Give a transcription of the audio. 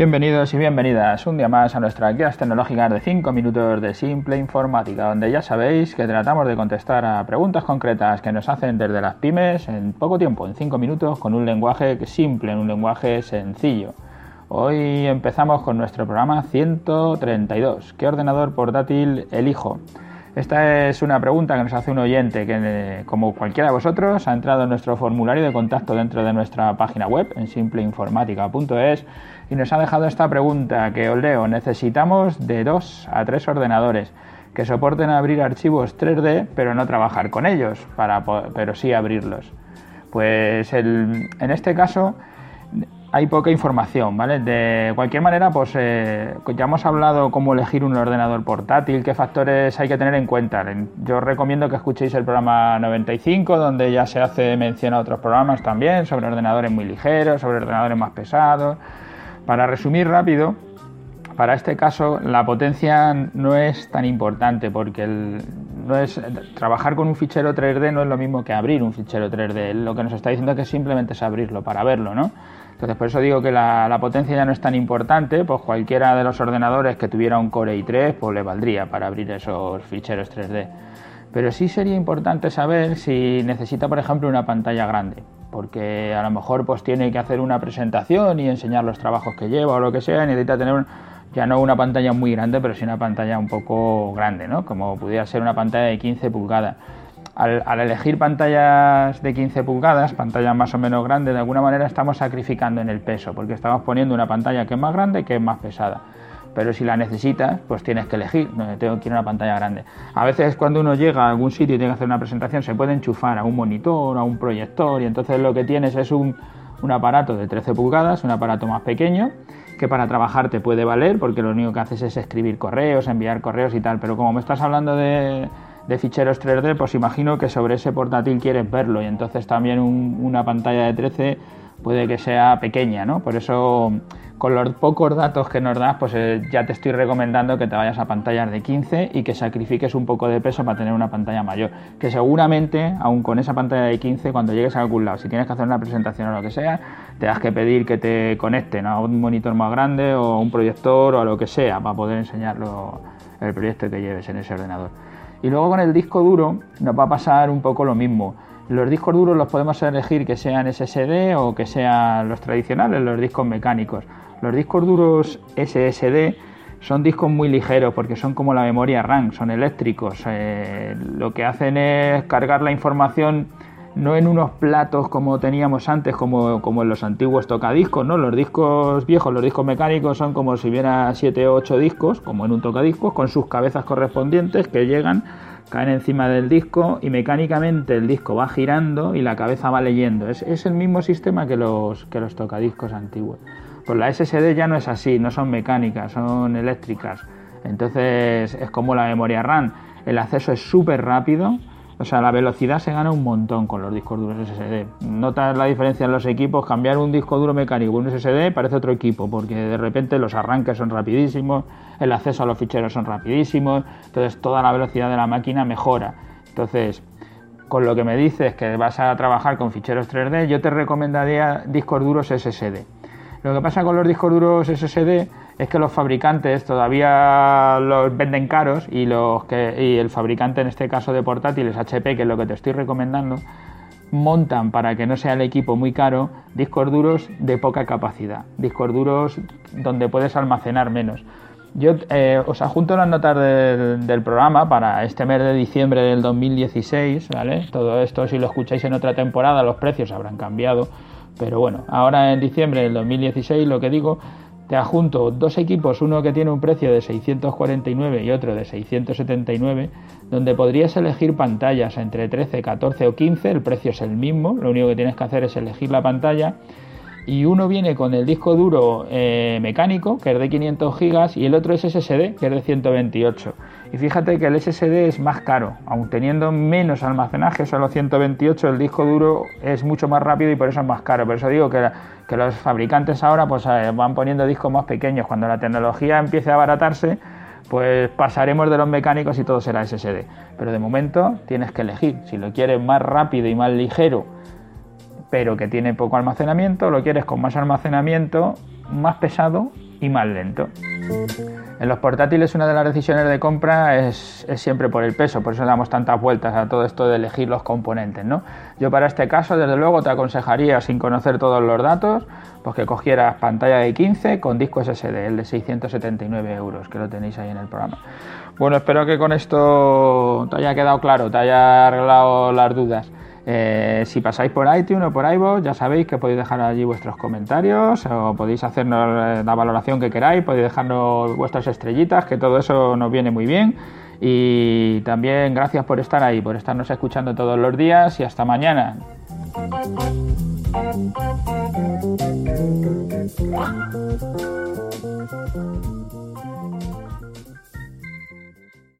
Bienvenidos y bienvenidas un día más a nuestra guías tecnológicas de 5 minutos de simple informática, donde ya sabéis que tratamos de contestar a preguntas concretas que nos hacen desde las pymes en poco tiempo, en 5 minutos, con un lenguaje simple, en un lenguaje sencillo. Hoy empezamos con nuestro programa 132. ¿Qué ordenador portátil elijo? Esta es una pregunta que nos hace un oyente que, como cualquiera de vosotros, ha entrado en nuestro formulario de contacto dentro de nuestra página web en simpleinformática.es y nos ha dejado esta pregunta que os leo. Necesitamos de dos a tres ordenadores que soporten abrir archivos 3D pero no trabajar con ellos, para, pero sí abrirlos. Pues en este caso hay poca información, ¿vale? De cualquier manera, pues eh, ya hemos hablado cómo elegir un ordenador portátil, qué factores hay que tener en cuenta. Yo recomiendo que escuchéis el programa 95, donde ya se hace mención a otros programas también, sobre ordenadores muy ligeros, sobre ordenadores más pesados. Para resumir rápido, para este caso la potencia no es tan importante porque no es trabajar con un fichero 3D no es lo mismo que abrir un fichero 3D. Lo que nos está diciendo es que simplemente es abrirlo para verlo, ¿no? Entonces, por eso digo que la, potencia ya no es tan importante, pues cualquiera de los ordenadores que tuviera un Core i3, pues le valdría para abrir esos ficheros 3D. Pero sí sería importante saber si necesita, por ejemplo, una pantalla grande, porque a lo mejor pues tiene que hacer una presentación y enseñar los trabajos que lleva o lo que sea, necesita tener ya no una pantalla muy grande, pero sí una pantalla un poco grande, ¿no? Como pudiera ser una pantalla de 15 pulgadas al, elegir pantallas de 15 pulgadas, pantallas más o menos grandes, de alguna manera estamos sacrificando en el peso, porque estamos poniendo una pantalla que es más grande que es más pesada. Pero si la necesitas, pues tienes que elegir, tengo que ir a una pantalla grande. A veces cuando uno llega a algún sitio y tiene que hacer una presentación, se puede enchufar a un monitor, a un proyector, y entonces lo que tienes es un, un aparato de 13 pulgadas, un aparato más pequeño, que para trabajar te puede valer, porque lo único que haces es escribir correos, enviar correos y tal. Pero como me estás hablando de de ficheros 3D, pues imagino que sobre ese portátil quieres verlo y entonces también una pantalla de 13 puede que sea pequeña, ¿no? Por eso con los pocos datos que nos das, pues eh, ya te estoy recomendando que te vayas a pantallas de 15 y que sacrifiques un poco de peso para tener una pantalla mayor. Que seguramente, aún con esa pantalla de 15, cuando llegues a algún lado, si tienes que hacer una presentación o lo que sea, te das que pedir que te conecten a un monitor más grande o a un proyector o a lo que sea para poder enseñarlo el proyecto que lleves en ese ordenador. Y luego con el disco duro nos va a pasar un poco lo mismo. Los discos duros los podemos elegir que sean SSD o que sean los tradicionales, los discos mecánicos. Los discos duros SSD son discos muy ligeros porque son como la memoria RAM, son eléctricos. Eh, lo que hacen es cargar la información no en unos platos como teníamos antes, como, como en los antiguos tocadiscos, ¿no? Los discos viejos, los discos mecánicos son como si hubiera 7 o 8 discos, como en un tocadiscos, con sus cabezas correspondientes que llegan, caen encima del disco y mecánicamente el disco va girando y la cabeza va leyendo. Es, es el mismo sistema que los, que los tocadiscos antiguos. Pues la SSD ya no es así, no son mecánicas, son eléctricas. Entonces es como la memoria RAM. El acceso es súper rápido, o sea, la velocidad se gana un montón con los discos duros SSD. Notas la diferencia en los equipos, cambiar un disco duro mecánico un SSD parece otro equipo, porque de repente los arranques son rapidísimos, el acceso a los ficheros son rapidísimos, entonces toda la velocidad de la máquina mejora. Entonces, con lo que me dices que vas a trabajar con ficheros 3D, yo te recomendaría discos duros SSD. Lo que pasa con los discos duros SSD es que los fabricantes todavía los venden caros y, los que, y el fabricante en este caso de portátiles HP, que es lo que te estoy recomendando, montan para que no sea el equipo muy caro discos duros de poca capacidad, discos duros donde puedes almacenar menos. Yo eh, os adjunto las notas del, programa para este mes de diciembre del 2016, ¿vale? Todo esto si lo escucháis en otra temporada los precios habrán cambiado, pero bueno, ahora en diciembre del 2016 lo que digo te adjunto dos equipos, uno que tiene un precio de 649 y otro de 679, donde podrías elegir pantallas entre 13, 14 o 15, el precio es el mismo, lo único que tienes que hacer es elegir la pantalla y uno viene con el disco duro eh, mecánico, que es de 500 gigas, y el otro es SSD, que es de 128. Y fíjate que el SSD es más caro, aun teniendo menos almacenaje, solo 128, el disco duro es mucho más rápido y por eso es más caro. Por eso digo que, que los fabricantes ahora pues, eh, van poniendo discos más pequeños. Cuando la tecnología empiece a abaratarse, pues pasaremos de los mecánicos y todo será SSD. Pero de momento tienes que elegir. Si lo quieres más rápido y más ligero, pero que tiene poco almacenamiento, lo quieres con más almacenamiento, más pesado y más lento. En los portátiles una de las decisiones de compra es, siempre por el peso, por eso damos tantas vueltas a todo esto de elegir los componentes. ¿no? Yo para este caso, desde luego, te aconsejaría, sin conocer todos los datos, pues que cogieras pantalla de 15 con disco SSD, el de 679 euros, que lo tenéis ahí en el programa. Bueno, espero que con esto te haya quedado claro, te haya arreglado las dudas. Eh, si pasáis por iTunes o por iVoox, ya sabéis que podéis dejar allí vuestros comentarios o podéis hacernos eh, la valoración que queráis, podéis dejarnos vuestras estrellitas, que todo eso nos viene muy bien. Y también gracias por estar ahí, por estarnos escuchando todos los días y hasta mañana.